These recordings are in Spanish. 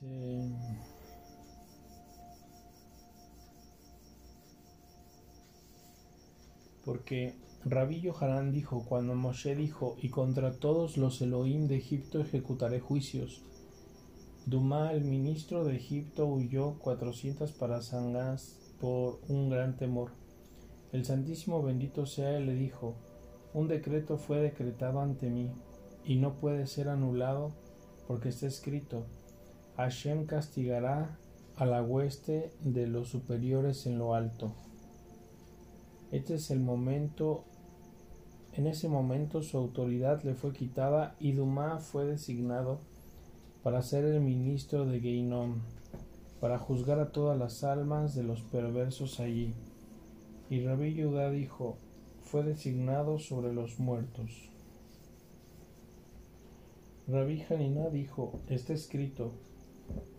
Dice. Porque Rabí Yohanan dijo, cuando Moshe dijo, y contra todos los Elohim de Egipto ejecutaré juicios. Dumá, el ministro de Egipto, huyó cuatrocientas parasangas por un gran temor. El Santísimo bendito sea él le dijo, un decreto fue decretado ante mí, y no puede ser anulado, porque está escrito, Hashem castigará a la hueste de los superiores en lo alto. Este es el momento, en ese momento su autoridad le fue quitada y Dumá fue designado para ser el ministro de Geinom, para juzgar a todas las almas de los perversos allí. Y Rabí Judá dijo, fue designado sobre los muertos. Rabí Haniná dijo, está escrito,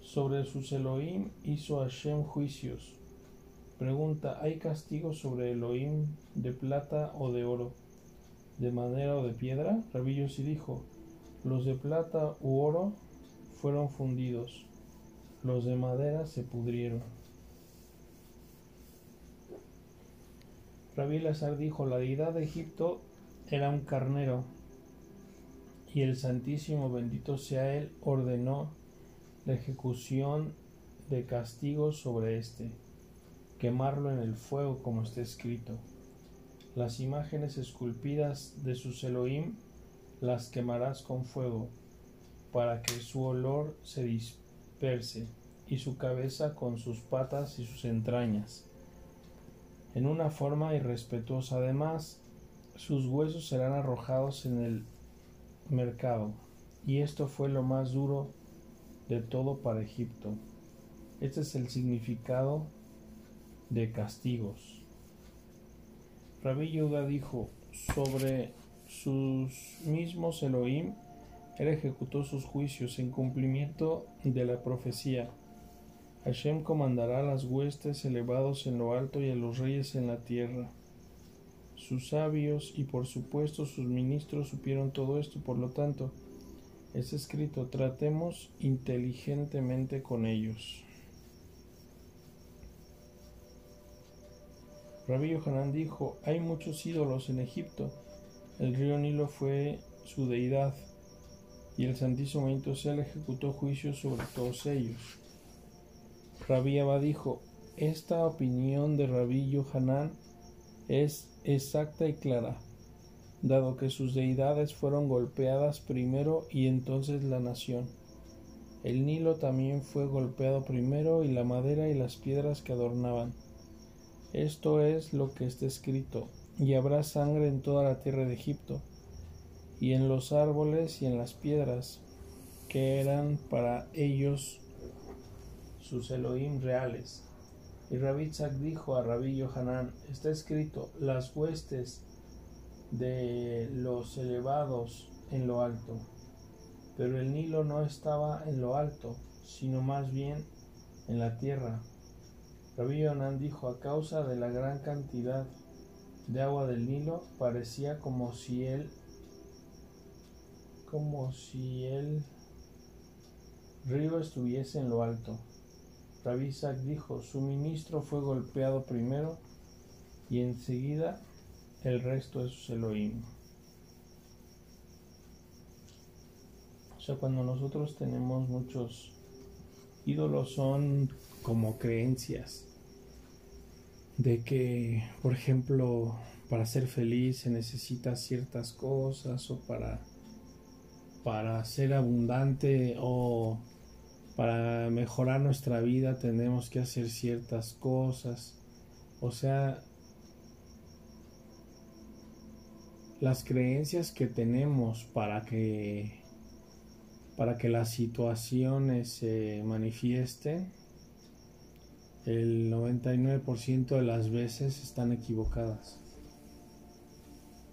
sobre sus Elohim hizo Hashem juicios. Pregunta, ¿hay castigo sobre Elohim de plata o de oro, de madera o de piedra? Rabí Yossi dijo, los de plata u oro fueron fundidos, los de madera se pudrieron. Rabí Lazar dijo, la deidad de Egipto era un carnero, y el Santísimo, bendito sea él, ordenó la ejecución de castigo sobre éste, quemarlo en el fuego como está escrito. Las imágenes esculpidas de sus Elohim las quemarás con fuego, para que su olor se disperse, y su cabeza con sus patas y sus entrañas. En una forma irrespetuosa además, sus huesos serán arrojados en el mercado, y esto fue lo más duro de todo para Egipto. Este es el significado de castigos. Rabí Yuda dijo sobre sus mismos Elohim, él ejecutó sus juicios en cumplimiento de la profecía. Hashem comandará a las huestes elevados en lo alto y a los reyes en la tierra. Sus sabios y por supuesto sus ministros supieron todo esto, por lo tanto, es escrito, tratemos inteligentemente con ellos. Rabbi Yohanan dijo, hay muchos ídolos en Egipto. El río Nilo fue su deidad y el Santísimo Intosel ejecutó juicios sobre todos ellos. Rabbi Abba dijo, esta opinión de Rabbi Yohanan es exacta y clara, dado que sus deidades fueron golpeadas primero y entonces la nación. El Nilo también fue golpeado primero y la madera y las piedras que adornaban. Esto es lo que está escrito, y habrá sangre en toda la tierra de Egipto, y en los árboles y en las piedras, que eran para ellos sus Elohim reales. Y Rabbi dijo a Rabbi Yohanan, está escrito, las huestes de los elevados en lo alto. Pero el Nilo no estaba en lo alto, sino más bien en la tierra. Rabbi Yohanan dijo, a causa de la gran cantidad de agua del Nilo, parecía como si él, como si el río estuviese en lo alto. Rabbi Isaac dijo, su ministro fue golpeado primero y enseguida el resto sus Elohim. O sea, cuando nosotros tenemos muchos ídolos son como creencias de que, por ejemplo, para ser feliz se necesita ciertas cosas o para para ser abundante o para mejorar nuestra vida tenemos que hacer ciertas cosas. O sea, las creencias que tenemos para que para que las situaciones se manifiesten el 99% de las veces están equivocadas.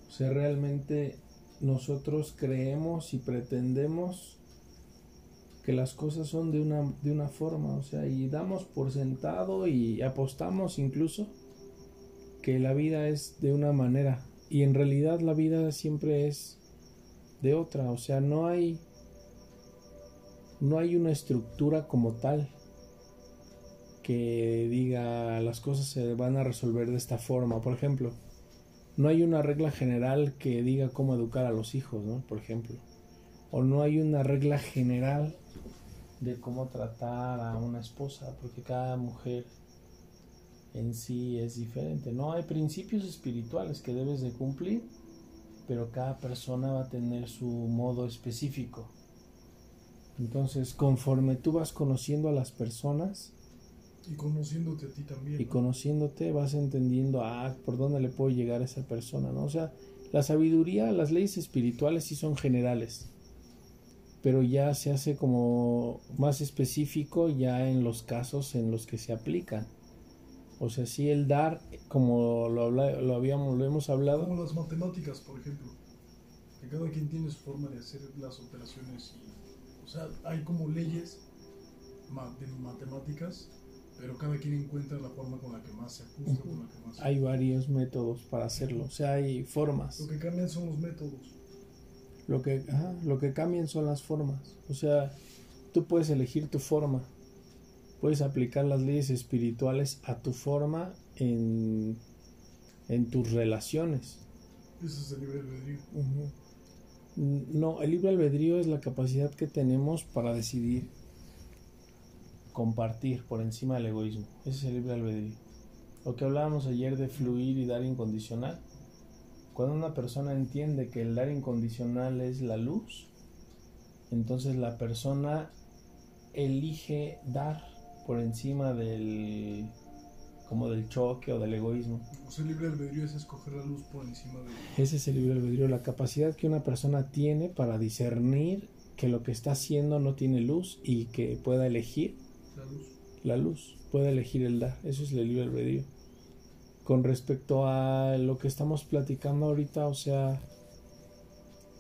O sea, realmente nosotros creemos y pretendemos que las cosas son de una, de una forma, o sea, y damos por sentado y apostamos incluso que la vida es de una manera y en realidad la vida siempre es de otra, o sea, no hay no hay una estructura como tal que diga las cosas se van a resolver de esta forma. Por ejemplo, no hay una regla general que diga cómo educar a los hijos, ¿no? Por ejemplo. O no hay una regla general de cómo tratar a una esposa, porque cada mujer en sí es diferente. No hay principios espirituales que debes de cumplir, pero cada persona va a tener su modo específico. Entonces, conforme tú vas conociendo a las personas, y conociéndote a ti también. Y conociéndote vas entendiendo, ah, por dónde le puedo llegar a esa persona, ¿no? O sea, la sabiduría, las leyes espirituales sí son generales, pero ya se hace como más específico ya en los casos en los que se aplican. O sea, sí el dar, como lo, lo, habíamos, lo hemos hablado. Como las matemáticas, por ejemplo. Que cada quien tiene su forma de hacer las operaciones. o sea, hay como leyes de matemáticas pero cada quien encuentra la forma con la que más se ajusta, con la que más... Hay varios métodos para hacerlo, o sea, hay formas. Lo que cambian son los métodos. Lo que, lo que cambian son las formas. O sea, tú puedes elegir tu forma. Puedes aplicar las leyes espirituales a tu forma en, en tus relaciones. Eso es el libre albedrío. No, el libre albedrío es la capacidad que tenemos para decidir compartir por encima del egoísmo. Ese es el libre albedrío. Lo que hablábamos ayer de fluir y dar incondicional. Cuando una persona entiende que el dar incondicional es la luz, entonces la persona elige dar por encima del como del choque o del egoísmo. O el libre albedrío es escoger la luz por encima de... Ese es el libre albedrío, la capacidad que una persona tiene para discernir que lo que está haciendo no tiene luz y que pueda elegir la luz. Puede elegir el dar. Eso es el libre albedrío. Con respecto a lo que estamos platicando ahorita, o sea,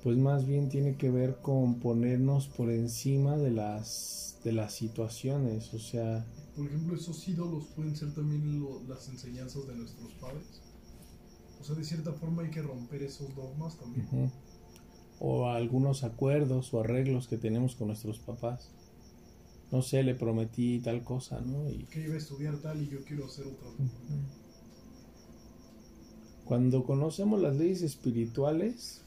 pues más bien tiene que ver con ponernos por encima de las de las situaciones, o sea, por ejemplo, esos ídolos pueden ser también las enseñanzas de nuestros padres. O sea, de cierta forma hay que romper esos dogmas también. O algunos acuerdos o arreglos que tenemos con nuestros papás no sé, le prometí tal cosa, ¿no? Y... Que iba a estudiar tal y yo quiero hacer otra. Cuando conocemos las leyes espirituales,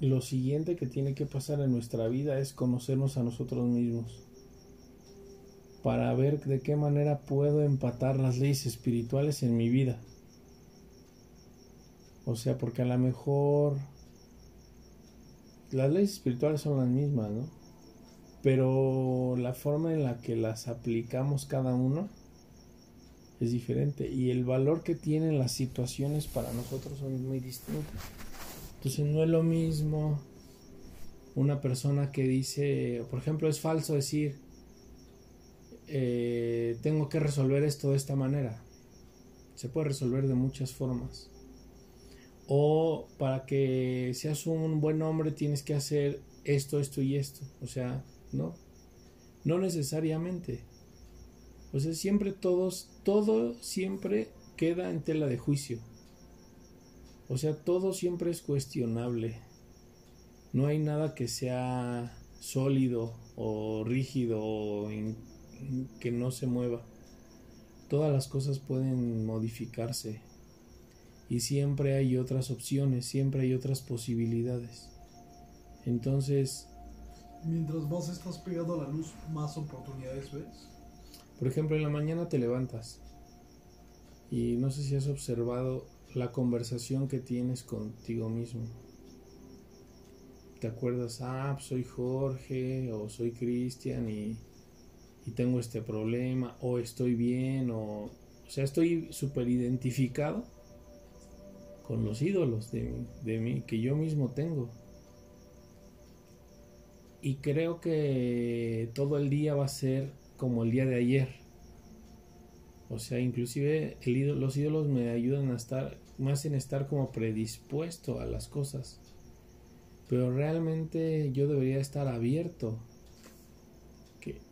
lo siguiente que tiene que pasar en nuestra vida es conocernos a nosotros mismos para ver de qué manera puedo empatar las leyes espirituales en mi vida. O sea, porque a lo mejor las leyes espirituales son las mismas, ¿no? pero la forma en la que las aplicamos cada uno es diferente y el valor que tienen las situaciones para nosotros son muy distintos. Entonces no es lo mismo una persona que dice, por ejemplo, es falso decir, eh, tengo que resolver esto de esta manera. Se puede resolver de muchas formas. O para que seas un buen hombre tienes que hacer esto, esto y esto. O sea, no, no necesariamente. O sea, siempre todos, todo siempre queda en tela de juicio. O sea, todo siempre es cuestionable. No hay nada que sea sólido o rígido o que no se mueva. Todas las cosas pueden modificarse. Y siempre hay otras opciones, siempre hay otras posibilidades. Entonces, mientras más estás pegado a la luz, más oportunidades ves. Por ejemplo, en la mañana te levantas y no sé si has observado la conversación que tienes contigo mismo. ¿Te acuerdas? Ah, pues soy Jorge o soy Cristian y, y, tengo este problema o estoy bien o... O sea, estoy súper identificado con los ídolos de, de mí que yo mismo tengo y creo que todo el día va a ser como el día de ayer. O sea, inclusive el los ídolos me ayudan a estar más en estar como predispuesto a las cosas. Pero realmente yo debería estar abierto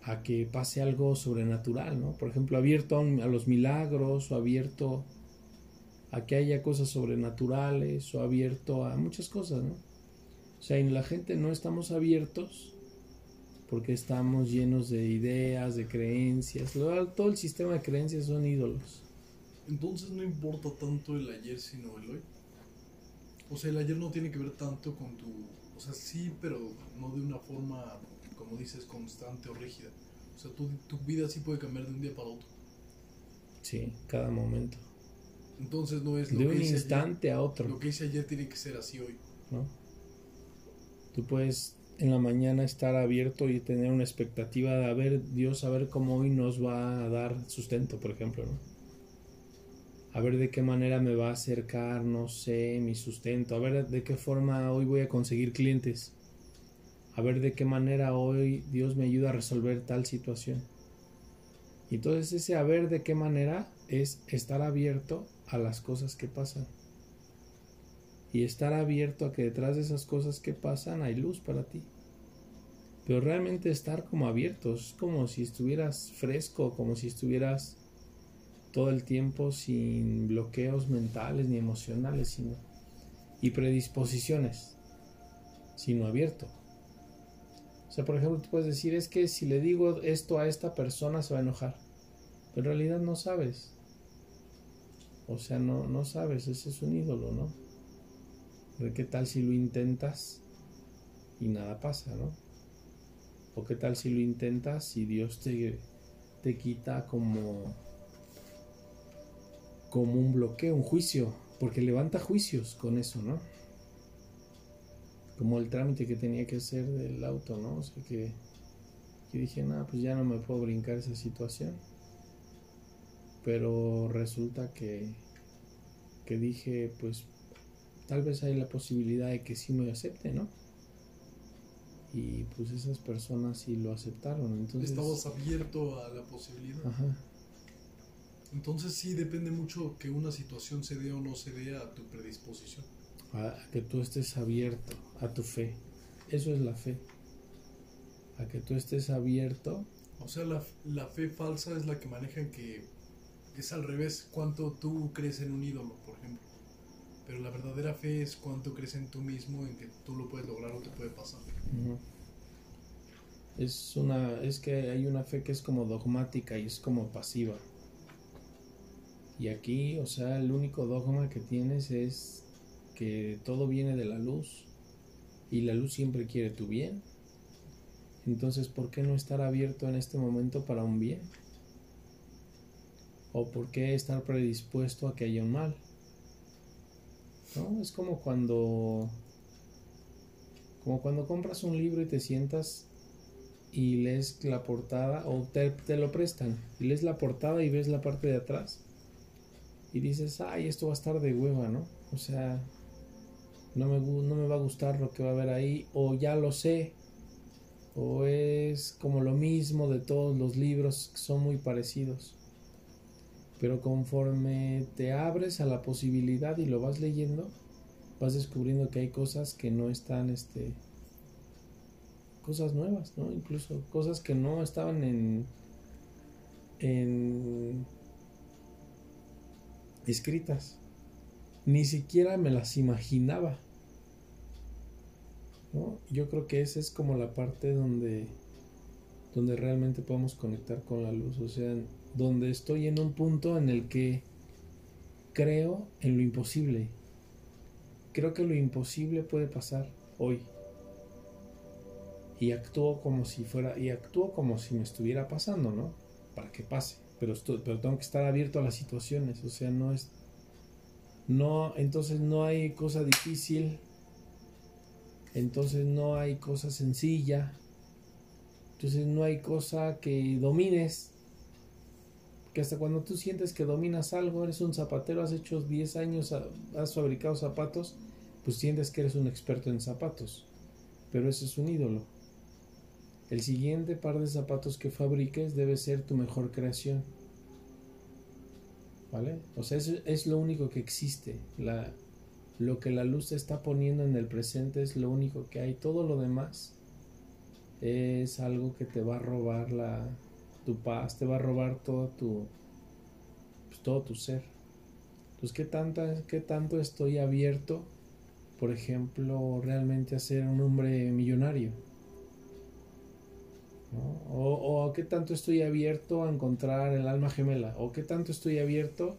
a que pase algo sobrenatural, ¿no? Por ejemplo, abierto a, a los milagros o abierto a que haya cosas sobrenaturales o abierto a muchas cosas, ¿no? O sea, en la gente no estamos abiertos porque estamos llenos de ideas, de creencias. Todo el sistema de creencias son ídolos. Entonces no importa tanto el ayer sino el hoy. O sea, el ayer no tiene que ver tanto con tu... O sea, sí, pero no de una forma, como dices, constante o rígida. O sea, tu, tu vida sí puede cambiar de un día para otro. Sí, cada momento. Entonces no es lo de que un instante ayer, a otro. Lo que hice ayer tiene que ser así hoy. ¿no? Tú puedes en la mañana estar abierto y tener una expectativa de a ver Dios, a ver cómo hoy nos va a dar sustento, por ejemplo, ¿no? A ver de qué manera me va a acercar, no sé, mi sustento, a ver de qué forma hoy voy a conseguir clientes, a ver de qué manera hoy Dios me ayuda a resolver tal situación. Entonces ese a ver de qué manera es estar abierto a las cosas que pasan y estar abierto a que detrás de esas cosas que pasan hay luz para ti. Pero realmente estar como abiertos, como si estuvieras fresco, como si estuvieras todo el tiempo sin bloqueos mentales ni emocionales, sino y predisposiciones, sino abierto. O sea, por ejemplo, tú puedes decir, es que si le digo esto a esta persona se va a enojar, pero en realidad no sabes. O sea, no, no sabes, ese es un ídolo, ¿no? ¿Qué tal si lo intentas y nada pasa, ¿no? ¿O qué tal si lo intentas y Dios te, te quita como, como un bloqueo, un juicio? Porque levanta juicios con eso, ¿no? Como el trámite que tenía que hacer del auto, ¿no? O sea que, que dije, nada, pues ya no me puedo brincar esa situación. Pero resulta que, que dije, pues tal vez hay la posibilidad de que sí me acepte, ¿no? Y pues esas personas sí lo aceptaron. Entonces, Estabas abierto a la posibilidad. Ajá. Entonces sí depende mucho que una situación se dé o no se dé a tu predisposición. A que tú estés abierto a tu fe. Eso es la fe. A que tú estés abierto. O sea, la, la fe falsa es la que manejan que es al revés, cuánto tú crees en un ídolo, por ejemplo. Pero la verdadera fe es cuánto crees en tú mismo, en que tú lo puedes lograr o te puede pasar. Es una, es que hay una fe que es como dogmática y es como pasiva. Y aquí, o sea, el único dogma que tienes es que todo viene de la luz y la luz siempre quiere tu bien. Entonces, ¿por qué no estar abierto en este momento para un bien? ¿O por qué estar predispuesto a que haya un mal? ¿No? Es como cuando como cuando compras un libro y te sientas y lees la portada o te, te lo prestan y lees la portada y ves la parte de atrás y dices, ay, esto va a estar de hueva, ¿no? O sea, no me, no me va a gustar lo que va a haber ahí, o ya lo sé, o es como lo mismo de todos los libros que son muy parecidos. Pero conforme te abres a la posibilidad y lo vas leyendo, vas descubriendo que hay cosas que no están, este, cosas nuevas, ¿no? Incluso cosas que no estaban en, en escritas. Ni siquiera me las imaginaba. ¿no? Yo creo que esa es como la parte donde, donde realmente podemos conectar con la luz. O sea, donde estoy en un punto en el que creo en lo imposible. Creo que lo imposible puede pasar hoy. Y actúo como si fuera, y actúo como si me estuviera pasando, ¿no? Para que pase. Pero, estoy, pero tengo que estar abierto a las situaciones. O sea, no es. No, entonces no hay cosa difícil. Entonces no hay cosa sencilla. Entonces no hay cosa que domines. Que hasta cuando tú sientes que dominas algo, eres un zapatero, has hecho 10 años, has fabricado zapatos, pues sientes que eres un experto en zapatos. Pero eso es un ídolo. El siguiente par de zapatos que fabriques debe ser tu mejor creación. ¿Vale? O sea, es, es lo único que existe. La, lo que la luz está poniendo en el presente es lo único que hay. Todo lo demás es algo que te va a robar la, tu paz, te va a robar todo tu, pues, todo tu ser. Entonces, ¿qué, tanta, ¿qué tanto estoy abierto por ejemplo, realmente hacer un hombre millonario. O, o qué tanto estoy abierto a encontrar el alma gemela, o qué tanto estoy abierto.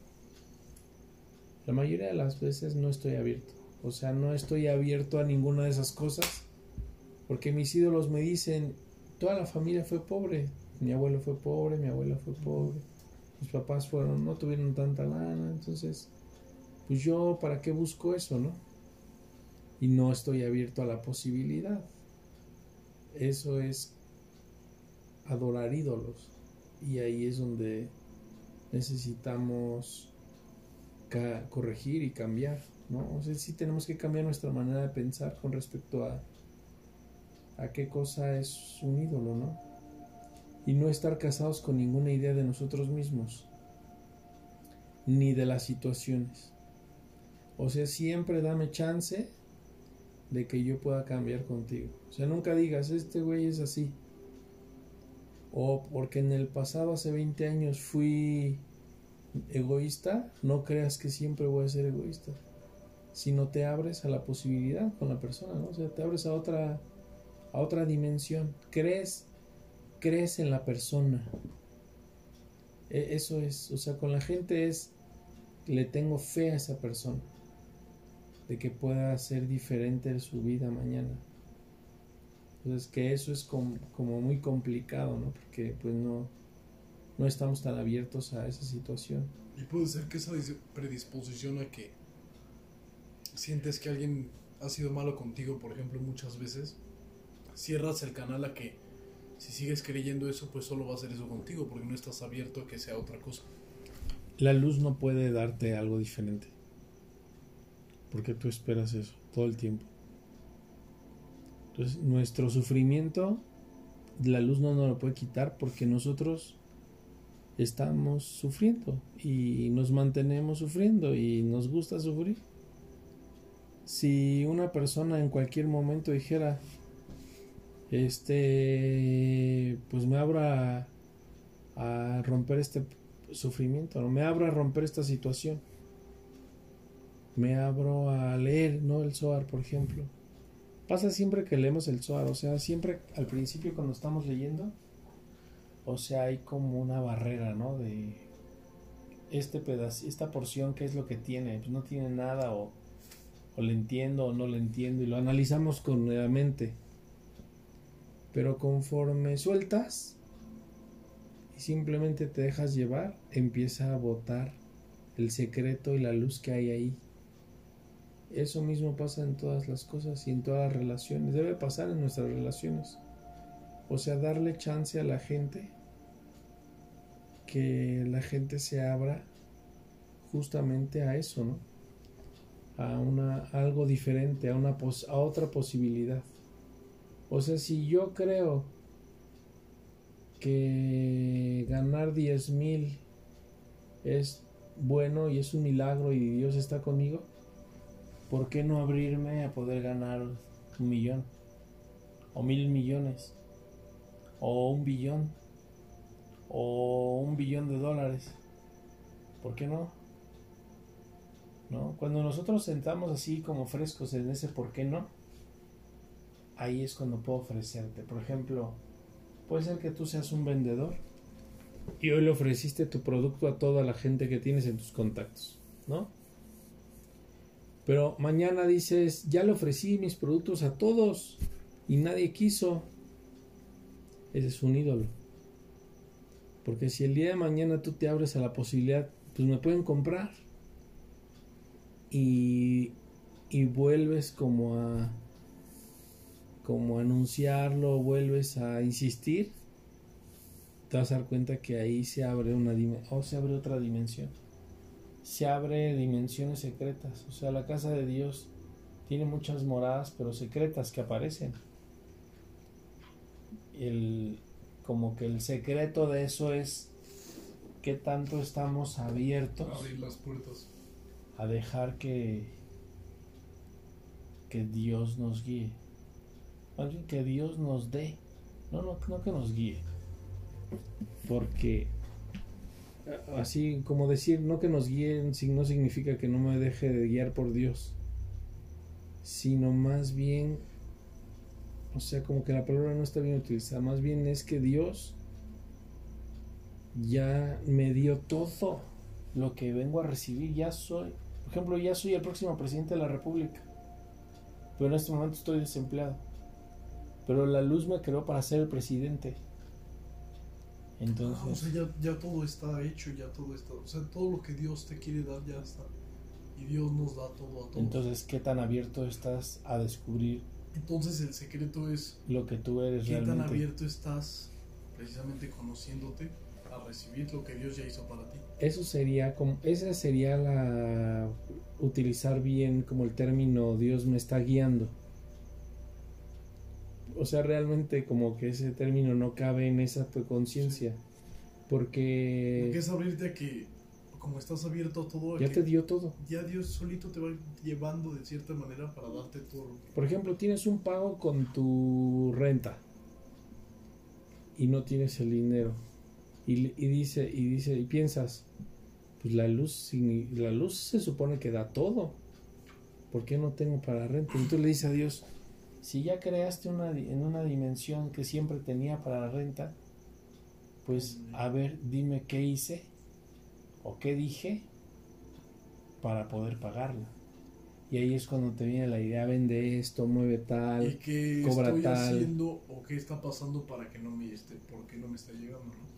La mayoría de las veces no estoy abierto. O sea, no estoy abierto a ninguna de esas cosas. Porque mis ídolos me dicen, toda la familia fue pobre. Mi abuelo fue pobre, mi abuela fue pobre. Mis papás fueron, no tuvieron tanta lana. Entonces, pues yo, ¿para qué busco eso, no? Y no estoy abierto a la posibilidad. Eso es adorar ídolos. Y ahí es donde necesitamos corregir y cambiar. ¿no? O sea, sí tenemos que cambiar nuestra manera de pensar con respecto a, a qué cosa es un ídolo, ¿no? Y no estar casados con ninguna idea de nosotros mismos, ni de las situaciones. O sea, siempre dame chance de que yo pueda cambiar contigo. O sea, nunca digas, este güey es así. O porque en el pasado, hace 20 años, fui egoísta, no creas que siempre voy a ser egoísta si no te abres a la posibilidad con la persona, ¿no? O sea, te abres a otra, a otra dimensión. Crees, crees en la persona. E, eso es, o sea, con la gente es, le tengo fe a esa persona, de que pueda ser diferente su vida mañana. Entonces, que eso es como muy complicado, ¿no? Porque pues no, no estamos tan abiertos a esa situación. Y puede ser que esa predisposición a que sientes que alguien ha sido malo contigo, por ejemplo, muchas veces, cierras el canal a que si sigues creyendo eso, pues solo va a ser eso contigo, porque no estás abierto a que sea otra cosa. La luz no puede darte algo diferente, porque tú esperas eso todo el tiempo. Entonces, nuestro sufrimiento, la luz no nos lo puede quitar porque nosotros estamos sufriendo y nos mantenemos sufriendo y nos gusta sufrir si una persona en cualquier momento dijera, este, pues me abra a, romper este sufrimiento, ¿no? me abro a romper esta situación, me abro a leer, ¿no? El Zohar, por ejemplo. Pasa siempre que leemos el Zohar, o sea, siempre al principio cuando estamos leyendo, o sea, hay como una barrera, ¿no? De este pedazo, esta porción, ¿qué es lo que tiene? Pues no tiene nada o o le entiendo o no le entiendo y lo analizamos con nuevamente. Pero conforme sueltas y simplemente te dejas llevar, empieza a botar el secreto y la luz que hay ahí. Eso mismo pasa en todas las cosas y en todas las relaciones. Debe pasar en nuestras relaciones. O sea, darle chance a la gente que la gente se abra justamente a eso, ¿no? a, una, algo diferente, a, una a otra posibilidad. O sea, si yo creo que ganar 10 mil es bueno y es un milagro y Dios está conmigo, ¿por qué no abrirme a poder ganar un millón? O mil millones. O un billón. O un billón de dólares. ¿Por qué no? ¿no? Cuando nosotros sentamos así como frescos en ese por qué no, ahí es cuando puedo ofrecerte. Por ejemplo, puede ser que tú seas un vendedor y hoy le ofreciste tu producto a toda la gente que tienes en tus contactos, ¿no? Pero mañana dices, ya le ofrecí mis productos a todos y nadie quiso. Ese es un ídolo. Porque si el día de mañana tú te abres a la posibilidad, pues me pueden comprar y, y vuelves como a como anunciarlo, vuelves a insistir, te vas a dar cuenta que ahí se abre una o se abre otra dimensión. Se abre dimensiones secretas. O sea, la casa de Dios tiene muchas moradas, pero secretas que aparecen. El, como que el secreto de eso es que tanto estamos abiertos. Abrir las puertas a dejar que, que Dios nos guíe. Que Dios nos dé. No, no, no que nos guíe. Porque así como decir no que nos guíen no significa que no me deje de guiar por Dios. sino más bien, o sea, como que la palabra no está bien utilizada, más bien es que Dios ya me dio todo lo que vengo a recibir, ya soy, por ejemplo, ya soy el próximo presidente de la República, pero en este momento estoy desempleado, pero la luz me creó para ser el presidente. Entonces, Ah, o sea, ya, ya todo está hecho, ya todo está. O sea, todo lo que Dios te quiere dar ya está. Y Dios nos da todo a todos. entonces, ¿qué tan abierto estás a descubrir Entonces el secreto es lo que tú eres qué tan realmente? abierto estás precisamente conociéndote a recibir lo que Dios ya hizo para ti. Eso sería como, esa sería la utilizar bien como el término Dios me está guiando. O sea, realmente como que ese término no cabe en esa tu conciencia. Porque Porque es abrirte a que, como estás abierto a todo, ya te dio todo. ya Dios solito te va llevando de cierta manera para darte todo Por ejemplo, tienes un pago con tu renta y no tienes el dinero. Y, y dice, y dice, y piensas, pues la luz, la luz se supone que da todo. ¿Por qué no tengo para renta? Y tú le dices a Dios, si ya creaste una, en una dimensión que siempre tenía para la renta, pues a ver, dime qué hice o qué dije para poder pagarla. Y ahí es cuando te viene la idea, vende esto, mueve y tal. qué cobra estoy tal. haciendo o qué está pasando para que no me esté, por qué no me está llegando, ¿no?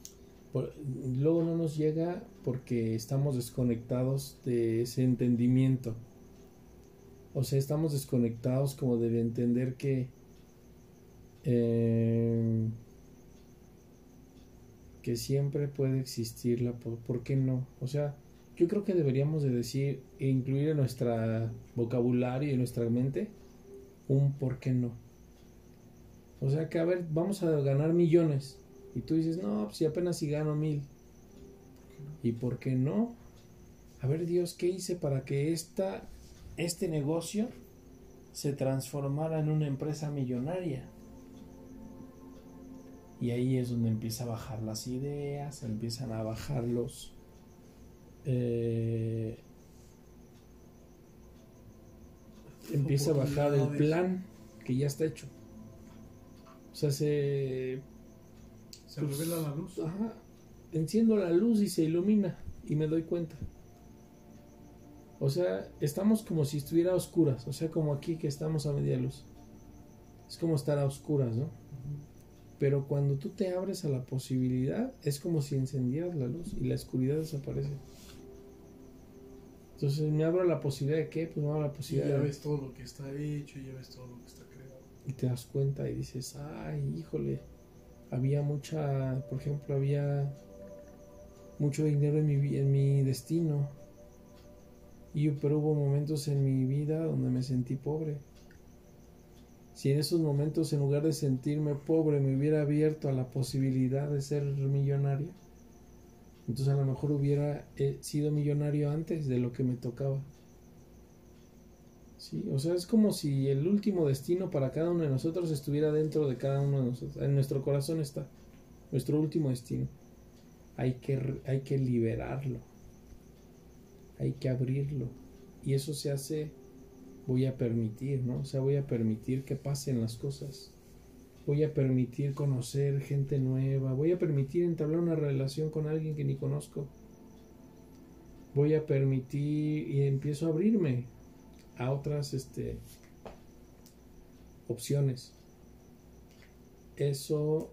Por- luego no nos llega porque estamos desconectados de ese entendimiento. O sea, estamos desconectados como de entender que eh, que siempre puede existir la po- ¿por qué no? O sea, yo creo que deberíamos de decir e incluir en nuestra vocabulario y en nuestra mente un por qué no. O sea que a ver, vamos a ganar millones. Y tú dices, no, pues si apenas si gano mil. ¿Y por qué no? A ver, Dios, ¿qué hice para que esta, este negocio se transformara en una empresa millonaria? Y ahí es donde empieza a bajar las ideas, empiezan a bajar los... eh, empieza a bajar el plan que ya está hecho. O sea, se Se Pues, revela la luz. Ajá. Enciendo la luz y se ilumina y me doy cuenta. O sea, estamos como si estuviera a oscuras, o sea, como aquí que estamos a media luz. Es como estar a oscuras, ¿no? Pero cuando tú te abres a la posibilidad, es como si encendieras la luz y la oscuridad desaparece. Entonces me abro a la posibilidad de qué? Pues me abro a la Y posibilidad ya de ves todo lo que está hecho, y ya ves todo lo que está creado. y te das cuenta y dices, ay, híjole, había mucha, por ejemplo, había mucho dinero en mi, en mi destino. Y pero hubo momentos en mi vida donde me sentí pobre. Si en esos momentos, en lugar de sentirme pobre, me hubiera abierto a la posibilidad de ser millonario, entonces a lo mejor hubiera eh, sido millonario antes de lo que me tocaba. Sí, o sea, es como si el último destino para cada uno de nosotros estuviera dentro de cada uno de nosotros. En nuestro corazón está nuestro último destino. Hay que, hay que liberarlo. Hay que abrirlo. Y eso se hace, voy a permitir, ¿no? O sea, voy a permitir que pasen las cosas. Voy a permitir conocer gente nueva. Voy a permitir entablar una relación con alguien que ni conozco. Voy a permitir y empiezo a abrirme a otras este, opciones. Eso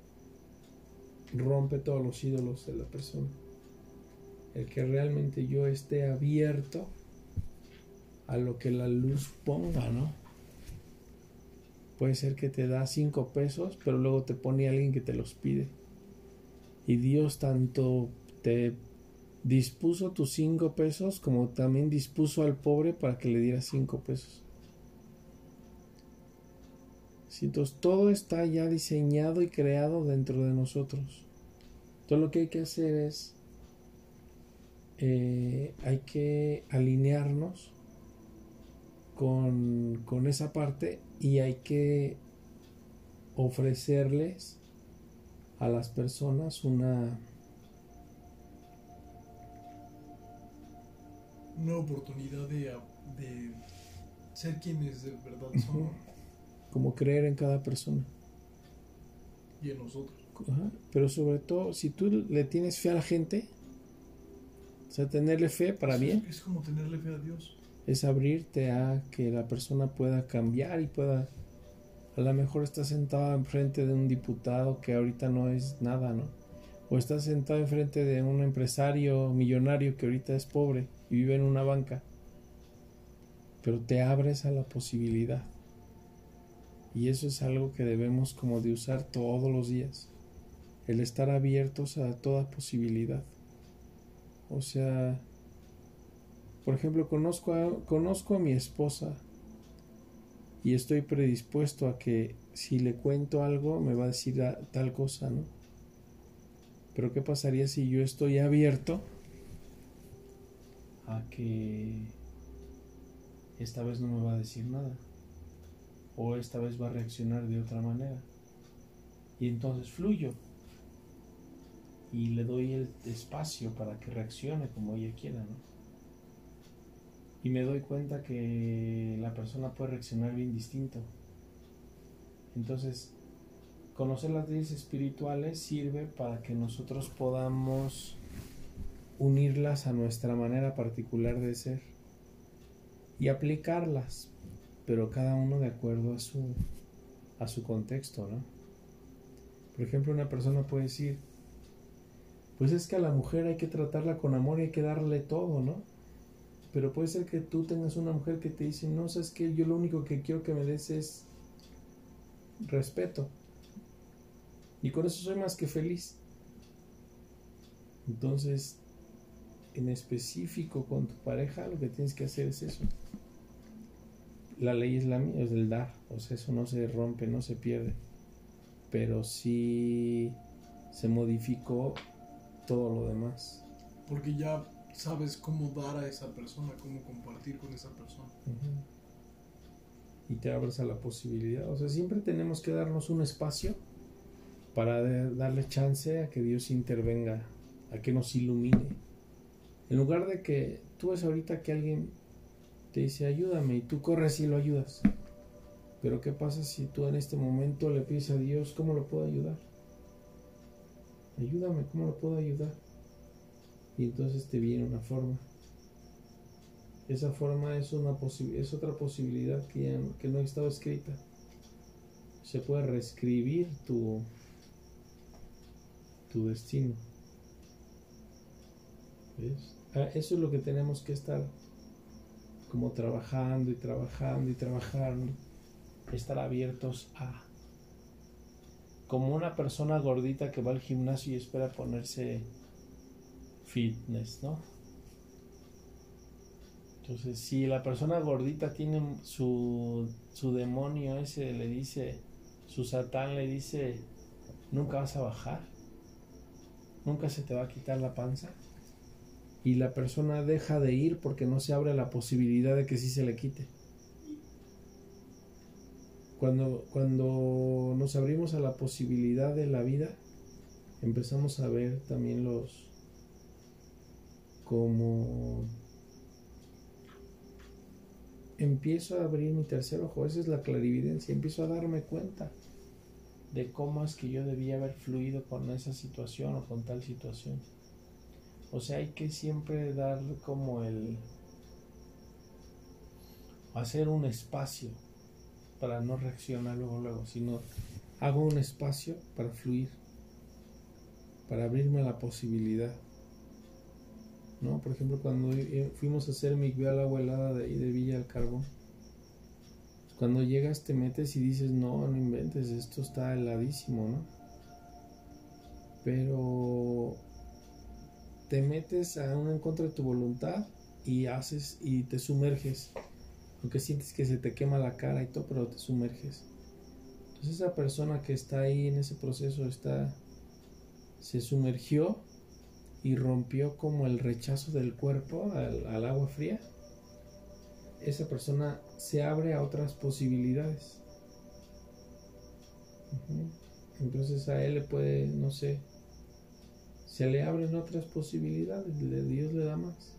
rompe todos los ídolos de la persona. El que realmente yo esté abierto a lo que la luz ponga, ¿no? Puede ser que te da cinco pesos, pero luego te pone alguien que te los pide. Y Dios tanto te dispuso tus cinco pesos como también dispuso al pobre para que le diera cinco pesos. Entonces todo está ya diseñado y creado dentro de nosotros. Todo lo que hay que hacer es eh, hay que alinearnos con, con esa parte y hay que ofrecerles a las personas una Una oportunidad de, de ser quienes de verdad somos. Como creer en cada persona. Y en nosotros. Pero sobre todo, si tú le tienes fe a la gente, o sea, tenerle fe para bien. Es como tenerle fe a Dios. Es abrirte a que la persona pueda cambiar y pueda. A lo mejor está sentado enfrente de un diputado que ahorita no es nada, ¿no? O está sentado enfrente de un empresario millonario que ahorita es pobre y vive en una banca. Pero te abres a la posibilidad. Y eso es algo que debemos como de usar todos los días. El estar abiertos a toda posibilidad. O sea, por ejemplo, conozco a, conozco a mi esposa y estoy predispuesto a que si le cuento algo me va a decir tal cosa, ¿no? Pero ¿qué pasaría si yo estoy abierto a que esta vez no me va a decir nada? O esta vez va a reaccionar de otra manera. Y entonces fluyo y le doy el espacio para que reaccione como ella quiera, ¿no? Y me doy cuenta que la persona puede reaccionar bien distinto. Entonces, conocer las leyes espirituales sirve para que nosotros podamos unirlas a nuestra manera particular de ser y aplicarlas, pero cada uno de acuerdo a su a su contexto, ¿no? Por ejemplo, una persona puede decir, pues es que a la mujer hay que tratarla con amor y hay que darle todo, ¿no? Pero puede ser que tú tengas una mujer que te dice, no, sabes que yo lo único que quiero que me des es respeto. Y con eso soy más que feliz. Entonces, en específico con tu pareja, lo que tienes que hacer es eso. La ley es la mía, es el dar. O sea, eso no se rompe, no se pierde. Pero sí se modificó todo lo demás. Porque ya sabes cómo dar a esa persona, cómo compartir con esa persona. Y te abres a la posibilidad. O sea, siempre tenemos que darnos un espacio para darle chance a que Dios intervenga, a que nos ilumine. En lugar de que tú ves ahorita que alguien te dice ayúdame y tú corres y lo ayudas. Pero ¿qué pasa si tú en este momento le pides a Dios cómo lo puedo ayudar? Ayúdame, ¿cómo lo puedo ayudar? Y entonces te viene una forma. Esa forma es, una es otra posibilidad que, que no estado escrita. Se puede reescribir tu, tu destino. ¿Ves? Ah, eso es lo que tenemos que estar como trabajando y trabajando y trabajando. Estar abiertos a como una persona gordita que va al gimnasio y espera ponerse fitness, ¿no? Entonces, si la persona gordita tiene su, su demonio ese, le dice, su satán le dice, nunca vas a bajar, nunca se te va a quitar la panza, y la persona deja de ir porque no se abre la posibilidad de que sí se le quite. Cuando, cuando nos abrimos a la posibilidad de la vida, empezamos a ver también los como empiezo a abrir mi tercer ojo, esa es la clarividencia, empiezo a darme cuenta de cómo es que yo debía haber fluido con esa situación o con tal situación. O sea, hay que siempre dar como el hacer un espacio para no reaccionar luego, luego, sino hago un espacio para fluir, para abrirme a la posibilidad. ¿No? Por ejemplo, cuando fuimos a hacer mi a la abuelada de, de Villa del Carbón, cuando llegas te metes y dices, no, no inventes, esto está heladísimo, ¿no? Pero te metes a un en contra de tu voluntad y haces y te sumerges aunque sientes que se te quema la cara y todo, pero te sumerges. Entonces esa persona que está ahí en ese proceso está se sumergió y rompió como el rechazo del cuerpo al, agua fría. Esa persona se abre a otras posibilidades. Entonces a él le puede, no sé, se le abren otras posibilidades, Dios le da más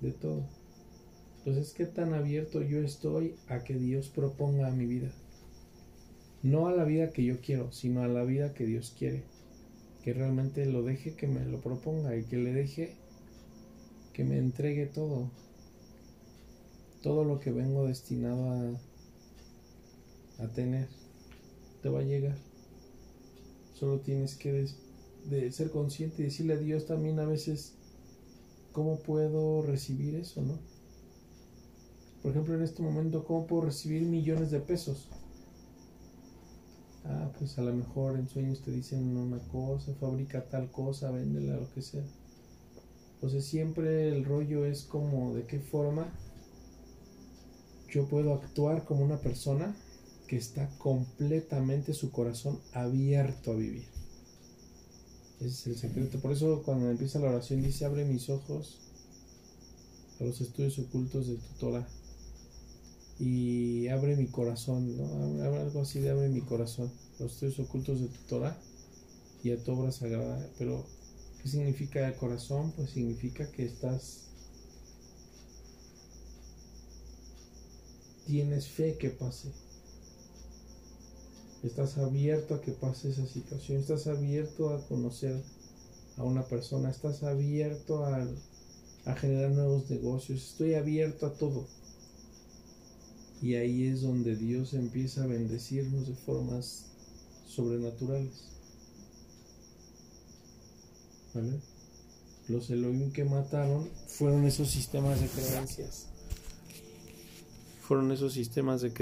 de todo. Entonces, ¿qué tan abierto yo estoy a que Dios proponga a mi vida? No a la vida que yo quiero, sino a la vida que Dios quiere. Que realmente lo deje que me lo proponga y que le deje que me entregue todo. Todo lo que vengo destinado a, tener te va a llegar. Solo tienes que de ser consciente y decirle a Dios también a veces cómo puedo recibir eso, ¿no? Por ejemplo, en este momento, ¿cómo puedo recibir millones de pesos? Ah, pues a lo mejor en sueños te dicen una cosa, fabrica tal cosa, véndela, lo que sea. Entonces siempre el rollo es como de qué forma yo puedo actuar como una persona que está completamente su corazón abierto a vivir. Ese es el secreto. Por eso cuando empieza la oración dice, abre mis ojos a los estudios ocultos de tu. Y abre mi corazón, ¿no? Algo así de abre mi corazón, los estudios ocultos de tu Torah y a tu obra sagrada. Pero, ¿qué significa el corazón? Pues significa que estás... Tienes fe que pase. Estás abierto a que pase esa situación. Estás abierto a conocer a una persona. Estás abierto a generar nuevos negocios. Estoy abierto a todo. Y ahí es donde Dios empieza a bendecirnos de formas sobrenaturales. ¿Vale? Los Elohim que mataron fueron esos sistemas de creencias. Fueron esos sistemas de creencias